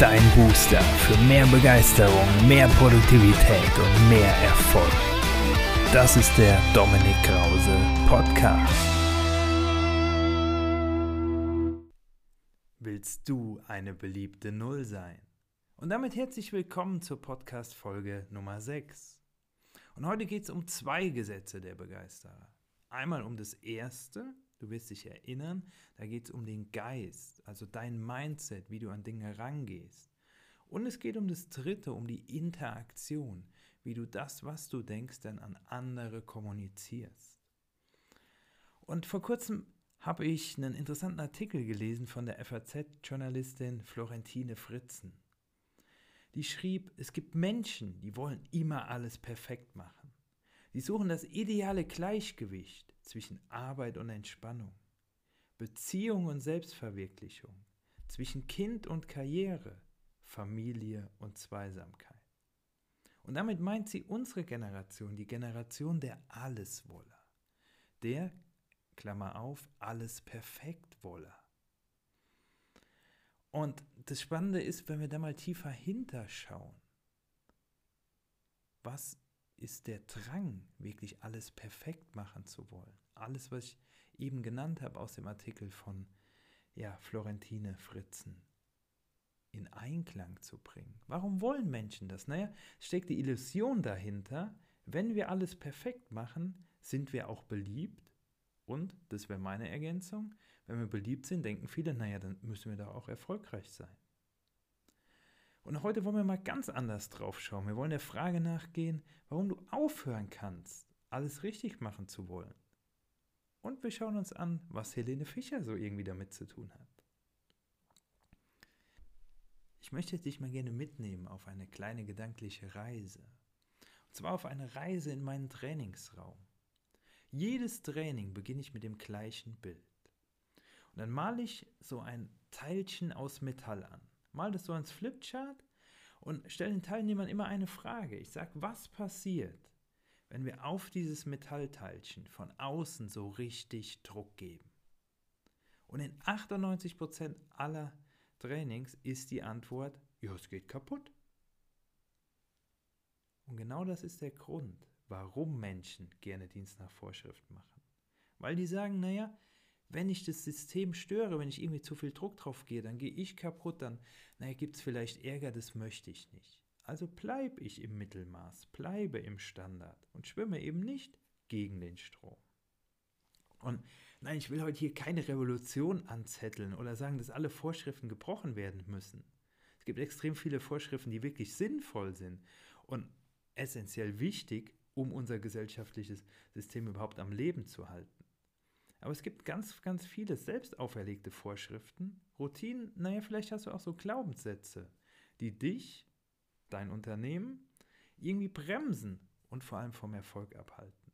dein Booster für mehr Begeisterung, mehr Produktivität und mehr Erfolg. Das ist der Dominik Krause Podcast. Willst du eine beliebte Null sein? Und damit herzlich willkommen zur Podcast-Folge Nummer 6. Und heute geht es um zwei Gesetze der Begeisterer. Einmal um das erste, Du wirst dich erinnern, da geht es um den Geist, also dein Mindset, wie du an Dinge herangehst. Und es geht um das Dritte, um die Interaktion, wie du das, was du denkst, dann an andere kommunizierst. Und vor kurzem habe ich einen interessanten Artikel gelesen von der FAZ-Journalistin Florentine Fritzen. Die schrieb, es gibt Menschen, die wollen immer alles perfekt machen. Sie suchen das ideale Gleichgewicht zwischen Arbeit und Entspannung, Beziehung und Selbstverwirklichung, zwischen Kind und Karriere, Familie und Zweisamkeit. Und damit meint sie unsere Generation, die Generation der Alleswoller, der, Klammer auf, alles perfekt woller. Und das Spannende ist, wenn wir da mal tiefer hinterschauen, was ist der Drang, wirklich alles perfekt machen zu wollen. Alles, was ich eben genannt habe aus dem Artikel von ja, Florentine Fritzen, in Einklang zu bringen. Warum wollen Menschen das? Naja, steckt die Illusion dahinter, wenn wir alles perfekt machen, sind wir auch beliebt. Und, das wäre meine Ergänzung, wenn wir beliebt sind, denken viele, naja, dann müssen wir da auch erfolgreich sein. Und heute wollen wir mal ganz anders drauf schauen. Wir wollen der Frage nachgehen, warum du aufhören kannst, alles richtig machen zu wollen. Und wir schauen uns an, was Helene Fischer so irgendwie damit zu tun hat. Ich möchte dich mal gerne mitnehmen auf eine kleine gedankliche Reise. Und zwar auf eine Reise in meinen Trainingsraum. Jedes Training beginne ich mit dem gleichen Bild. Und dann male ich so ein Teilchen aus Metall an. Mal das so ins Flipchart und stelle den Teilnehmern immer eine Frage. Ich sage, was passiert, wenn wir auf dieses Metallteilchen von außen so richtig Druck geben? Und in 98% aller Trainings ist die Antwort, ja, es geht kaputt. Und genau das ist der Grund, warum Menschen gerne Dienst nach Vorschrift machen. Weil die sagen, naja, wenn ich das System störe, wenn ich irgendwie zu viel Druck drauf gehe, dann gehe ich kaputt, dann naja, gibt es vielleicht Ärger, das möchte ich nicht. Also bleibe ich im Mittelmaß, bleibe im Standard und schwimme eben nicht gegen den Strom. Und nein, ich will heute hier keine Revolution anzetteln oder sagen, dass alle Vorschriften gebrochen werden müssen. Es gibt extrem viele Vorschriften, die wirklich sinnvoll sind und essentiell wichtig, um unser gesellschaftliches System überhaupt am Leben zu halten. Aber es gibt ganz, ganz viele selbst auferlegte Vorschriften, Routinen, naja, vielleicht hast du auch so Glaubenssätze, die dich, dein Unternehmen, irgendwie bremsen und vor allem vom Erfolg abhalten.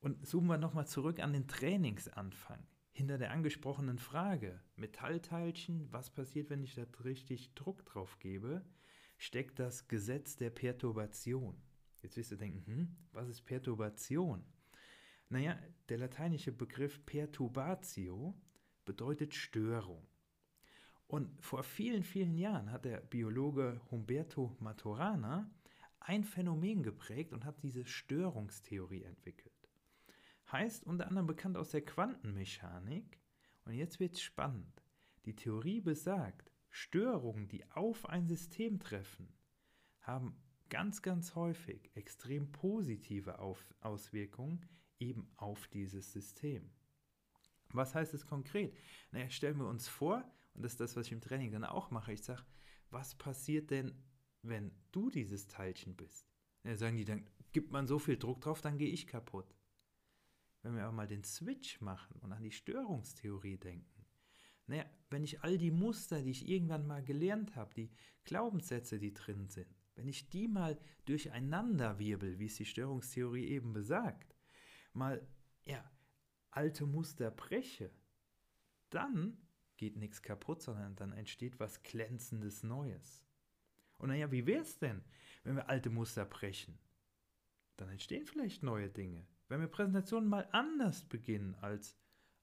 Und zoomen wir nochmal zurück an den Trainingsanfang. Hinter der angesprochenen Frage, Metallteilchen, was passiert, wenn ich da richtig Druck drauf gebe, steckt das Gesetz der Perturbation. Jetzt wirst du denken, hm, was ist Perturbation? Naja, der lateinische Begriff perturbatio bedeutet Störung. Und vor vielen, vielen Jahren hat der Biologe Humberto Maturana ein Phänomen geprägt und hat diese Störungstheorie entwickelt. Heißt unter anderem bekannt aus der Quantenmechanik. Und jetzt wird es spannend. Die Theorie besagt, Störungen, die auf ein System treffen, haben ganz, ganz häufig extrem positive Auswirkungen eben auf dieses System. Was heißt es konkret? Naja, stellen wir uns vor, und das ist das, was ich im Training dann auch mache, ich sage, was passiert denn, wenn du dieses Teilchen bist? Ja, sagen die, dann gibt man so viel Druck drauf, dann gehe ich kaputt. Wenn wir aber mal den Switch machen und an die Störungstheorie denken, naja, wenn ich all die Muster, die ich irgendwann mal gelernt habe, die Glaubenssätze, die drin sind, wenn ich die mal durcheinander wirbel, wie es die Störungstheorie eben besagt, mal ja, alte Muster breche, dann geht nichts kaputt, sondern dann entsteht was Glänzendes Neues. Und naja, wie wäre es denn, wenn wir alte Muster brechen? Dann entstehen vielleicht neue Dinge. Wenn wir Präsentationen mal anders beginnen als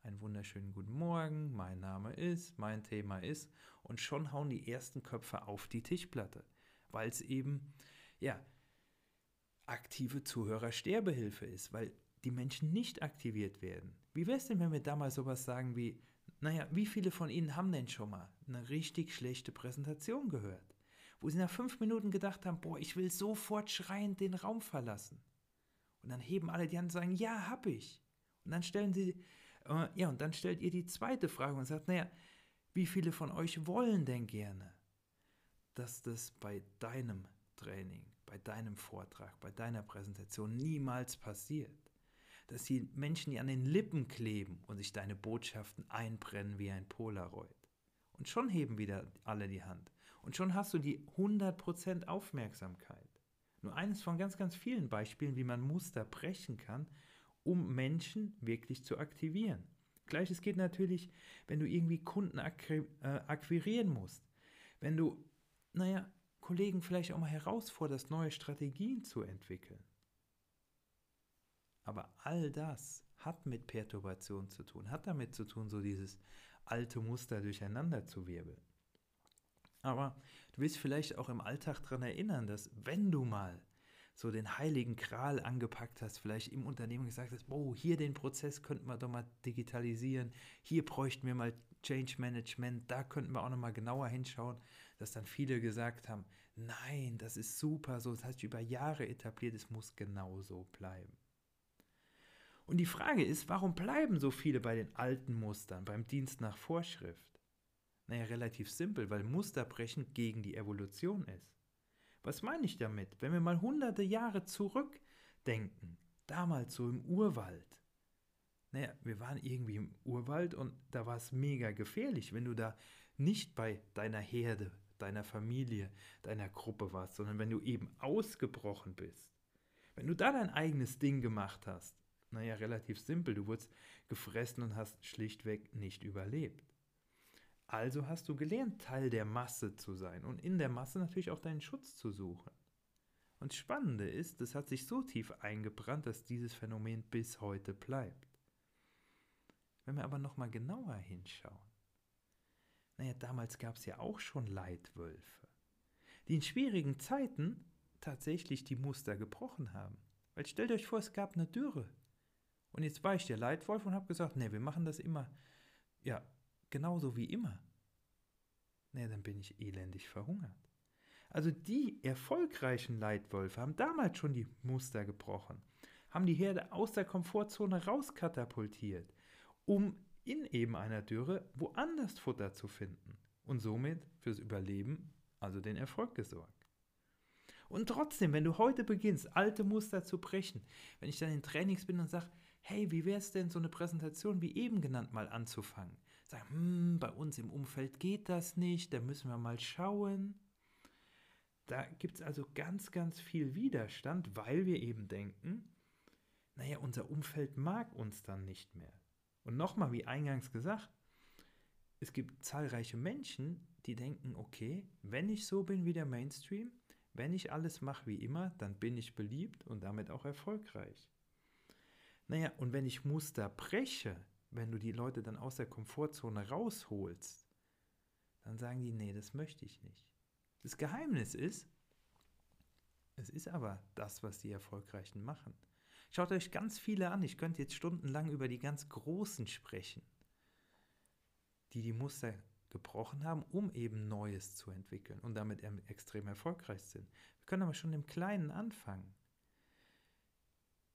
einen wunderschönen guten Morgen, mein Name ist, mein Thema ist und schon hauen die ersten Köpfe auf die Tischplatte, weil es eben, ja, aktive Zuhörersterbehilfe ist, weil die Menschen nicht aktiviert werden. Wie wäre es denn, wenn wir da mal sowas sagen wie, naja, wie viele von Ihnen haben denn schon mal eine richtig schlechte Präsentation gehört? Wo Sie nach fünf Minuten gedacht haben, boah, ich will sofort schreiend den Raum verlassen. Und dann heben alle die Hand und sagen, ja, hab ich. Und dann stellen sie, äh, ja, und dann stellt ihr die zweite Frage und sagt, naja, wie viele von euch wollen denn gerne, dass das bei deinem Training, bei deinem Vortrag, bei deiner Präsentation niemals passiert? Dass die Menschen die an den Lippen kleben und sich deine Botschaften einbrennen wie ein Polaroid. Und schon heben wieder alle die Hand. Und schon hast du die 100% Aufmerksamkeit. Nur eines von ganz, ganz vielen Beispielen, wie man Muster brechen kann, um Menschen wirklich zu aktivieren. Gleiches geht natürlich, wenn du irgendwie Kunden äh, akquirieren musst. Wenn du, naja, Kollegen vielleicht auch mal herausforderst, neue Strategien zu entwickeln. Aber all das hat mit Perturbation zu tun, hat damit zu tun, so dieses alte Muster durcheinander zu wirbeln. Aber du willst vielleicht auch im Alltag daran erinnern, dass wenn du mal so den heiligen Kral angepackt hast, vielleicht im Unternehmen gesagt hast, oh, hier den Prozess könnten wir doch mal digitalisieren, hier bräuchten wir mal Change Management, da könnten wir auch noch mal genauer hinschauen, dass dann viele gesagt haben, nein, das ist super, so, das heißt über Jahre etabliert, es muss genau so bleiben. Und die Frage ist, warum bleiben so viele bei den alten Mustern, beim Dienst nach Vorschrift? Naja, relativ simpel, weil Musterbrechen gegen die Evolution ist. Was meine ich damit? Wenn wir mal hunderte Jahre zurückdenken, damals so im Urwald. Naja, wir waren irgendwie im Urwald und da war es mega gefährlich, wenn du da nicht bei deiner Herde, deiner Familie, deiner Gruppe warst, sondern wenn du eben ausgebrochen bist. Wenn du da dein eigenes Ding gemacht hast, naja, relativ simpel. Du wurdest gefressen und hast schlichtweg nicht überlebt. Also hast du gelernt, Teil der Masse zu sein und in der Masse natürlich auch deinen Schutz zu suchen. Und das Spannende ist, es hat sich so tief eingebrannt, dass dieses Phänomen bis heute bleibt. Wenn wir aber nochmal genauer hinschauen, naja, damals gab es ja auch schon Leitwölfe, die in schwierigen Zeiten tatsächlich die Muster gebrochen haben. Weil stellt euch vor, es gab eine Dürre. Und jetzt war ich der Leitwolf und habe gesagt, nee, wir machen das immer, ja, genauso wie immer. Nee, dann bin ich elendig verhungert. Also die erfolgreichen Leitwölfe haben damals schon die Muster gebrochen, haben die Herde aus der Komfortzone rauskatapultiert, um in eben einer Dürre woanders Futter zu finden und somit fürs Überleben, also den Erfolg gesorgt. Und trotzdem, wenn du heute beginnst, alte Muster zu brechen, wenn ich dann in Trainings bin und sage, hey, wie wäre es denn, so eine Präsentation wie eben genannt mal anzufangen? Sagen, hm, bei uns im Umfeld geht das nicht, da müssen wir mal schauen. Da gibt es also ganz, ganz viel Widerstand, weil wir eben denken, naja, unser Umfeld mag uns dann nicht mehr. Und nochmal, wie eingangs gesagt, es gibt zahlreiche Menschen, die denken, okay, wenn ich so bin wie der Mainstream, wenn ich alles mache wie immer, dann bin ich beliebt und damit auch erfolgreich. Naja, und wenn ich Muster breche, wenn du die Leute dann aus der Komfortzone rausholst, dann sagen die, nee, das möchte ich nicht. Das Geheimnis ist, es ist aber das, was die Erfolgreichen machen. Schaut euch ganz viele an. Ich könnte jetzt stundenlang über die ganz Großen sprechen, die die Muster gebrochen haben, um eben Neues zu entwickeln und damit extrem erfolgreich sind. Wir können aber schon im Kleinen anfangen.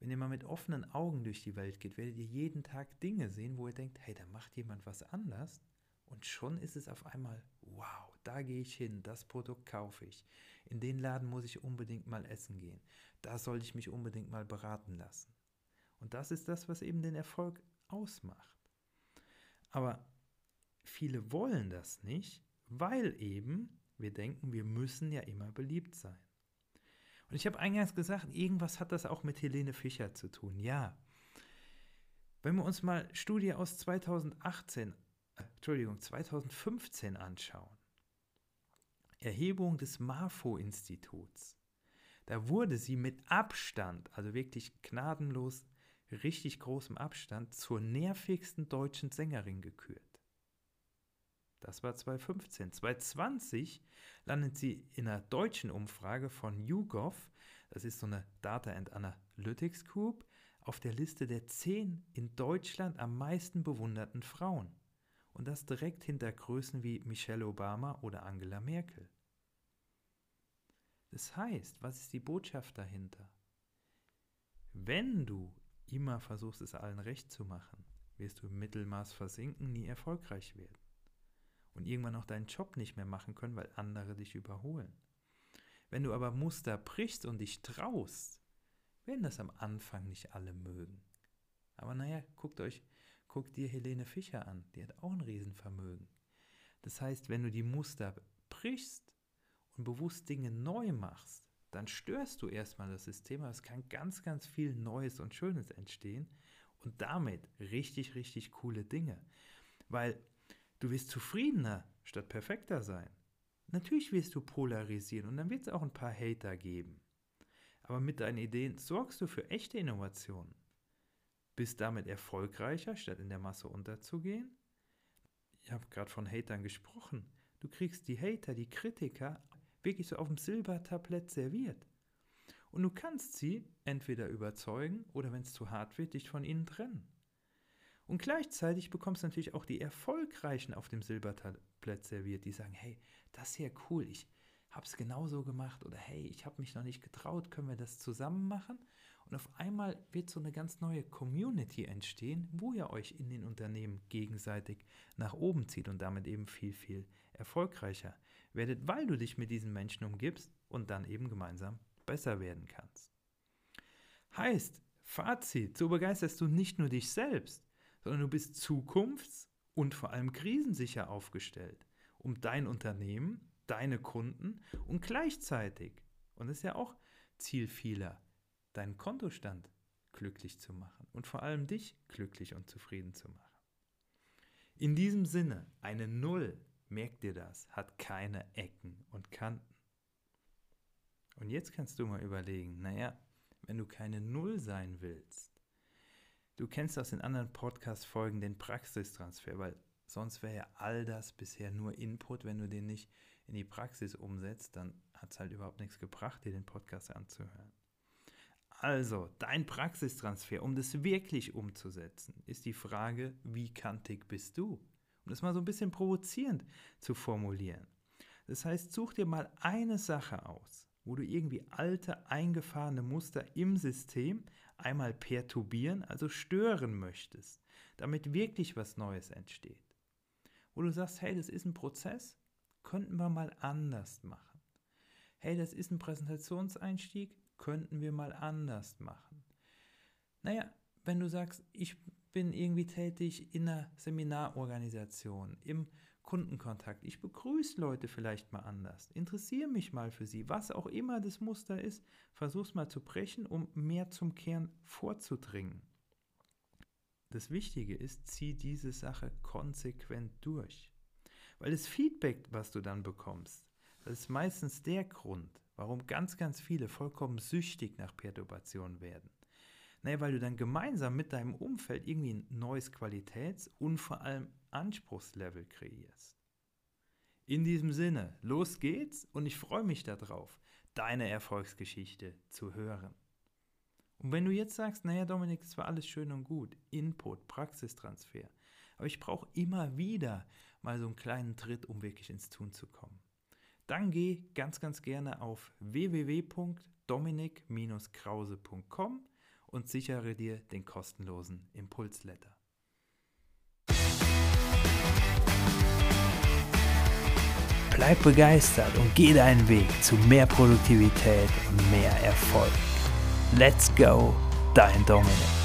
Wenn ihr mal mit offenen Augen durch die Welt geht, werdet ihr jeden Tag Dinge sehen, wo ihr denkt, hey, da macht jemand was anders. Und schon ist es auf einmal, wow, da gehe ich hin, das Produkt kaufe ich. In den Laden muss ich unbedingt mal essen gehen. Da sollte ich mich unbedingt mal beraten lassen. Und das ist das, was eben den Erfolg ausmacht. Aber viele wollen das nicht, weil eben wir denken, wir müssen ja immer beliebt sein. Und ich habe eingangs gesagt, irgendwas hat das auch mit Helene Fischer zu tun. Ja. Wenn wir uns mal Studie aus 2018, äh, Entschuldigung, 2015 anschauen, Erhebung des MAFO-Instituts, da wurde sie mit Abstand, also wirklich gnadenlos, richtig großem Abstand zur nervigsten deutschen Sängerin gekürt. Das war 2015. 2020 landet sie in einer deutschen Umfrage von YouGov, das ist so eine Data and Analytics Group, auf der Liste der zehn in Deutschland am meisten bewunderten Frauen. Und das direkt hinter Größen wie Michelle Obama oder Angela Merkel. Das heißt, was ist die Botschaft dahinter? Wenn du immer versuchst, es allen recht zu machen, wirst du im Mittelmaß versinken, nie erfolgreich werden. Und irgendwann auch deinen Job nicht mehr machen können, weil andere dich überholen. Wenn du aber Muster brichst und dich traust, werden das am Anfang nicht alle mögen. Aber naja, guckt euch, guckt dir Helene Fischer an, die hat auch ein Riesenvermögen. Das heißt, wenn du die Muster brichst und bewusst Dinge neu machst, dann störst du erstmal das System, aber es kann ganz, ganz viel Neues und Schönes entstehen und damit richtig, richtig coole Dinge. Weil du wirst zufriedener statt perfekter sein. Natürlich wirst du polarisieren und dann wird es auch ein paar Hater geben. Aber mit deinen Ideen sorgst du für echte Innovationen. Bist damit erfolgreicher, statt in der Masse unterzugehen? Ich habe gerade von Hatern gesprochen. Du kriegst die Hater, die Kritiker wirklich so auf dem Silbertablett serviert. Und du kannst sie entweder überzeugen oder, wenn es zu hart wird, dich von ihnen trennen. Und gleichzeitig bekommst du natürlich auch die Erfolgreichen auf dem Silbertablett serviert, die sagen, hey, das ist ja cool, ich habe es genauso gemacht oder hey, ich habe mich noch nicht getraut, können wir das zusammen machen? Und auf einmal wird so eine ganz neue Community entstehen, wo ihr euch in den Unternehmen gegenseitig nach oben zieht und damit eben viel, viel erfolgreicher werdet, weil du dich mit diesen Menschen umgibst und dann eben gemeinsam besser werden kannst. Heißt, Fazit, so begeisterst du nicht nur dich selbst, sondern du bist zukunfts- und vor allem krisensicher aufgestellt, um dein Unternehmen, deine Kunden und gleichzeitig, und das ist ja auch Ziel vieler, deinen Kontostand glücklich zu machen und vor allem dich glücklich und zufrieden zu machen. In diesem Sinne, eine Null merk dir das, hat keine Ecken und Kanten. Und jetzt kannst du mal überlegen, naja, wenn du keine Null sein willst, du kennst aus den anderen Podcast-Folgen den Praxistransfer, weil sonst wäre ja all das bisher nur Input, wenn du den nicht in die Praxis umsetzt, dann hat es halt überhaupt nichts gebracht, dir den Podcast anzuhören. Also, dein Praxistransfer, um das wirklich umzusetzen, ist die Frage, wie kantig bist du? Um das mal so ein bisschen provozierend zu formulieren. Das heißt, such dir mal eine Sache aus, wo du irgendwie alte, eingefahrene Muster im System einmal perturbieren, also stören möchtest, damit wirklich was Neues entsteht. Wo du sagst, hey, das ist ein Prozess, könnten wir mal anders machen. Hey, das ist ein Präsentationseinstieg, könnten wir mal anders machen. Naja, wenn du sagst, ich bin irgendwie tätig in einer Seminarorganisation, im Kundenkontakt. Ich begrüße Leute vielleicht mal anders. Interessiere mich mal für sie. Was auch immer das Muster ist, versuch's mal zu brechen, um mehr zum Kern vorzudringen. Das Wichtige ist, zieh diese Sache konsequent durch. Weil das Feedback, was du dann bekommst, das ist meistens der Grund, warum ganz, ganz viele vollkommen süchtig nach Perturbation werden. Naja, weil du dann gemeinsam mit deinem Umfeld irgendwie ein neues Qualitäts- und vor allem Anspruchslevel kreierst. In diesem Sinne, los geht's und ich freue mich darauf, deine Erfolgsgeschichte zu hören. Und wenn du jetzt sagst, naja Dominik, das war alles schön und gut, Input, Praxistransfer, aber ich brauche immer wieder mal so einen kleinen Tritt, um wirklich ins Tun zu kommen, dann geh ganz, ganz gerne auf www.dominik-krause.com und sichere dir den kostenlosen Impulsletter. Bleib begeistert und geh deinen Weg zu mehr Produktivität und mehr Erfolg. Let's go, dein Dominik.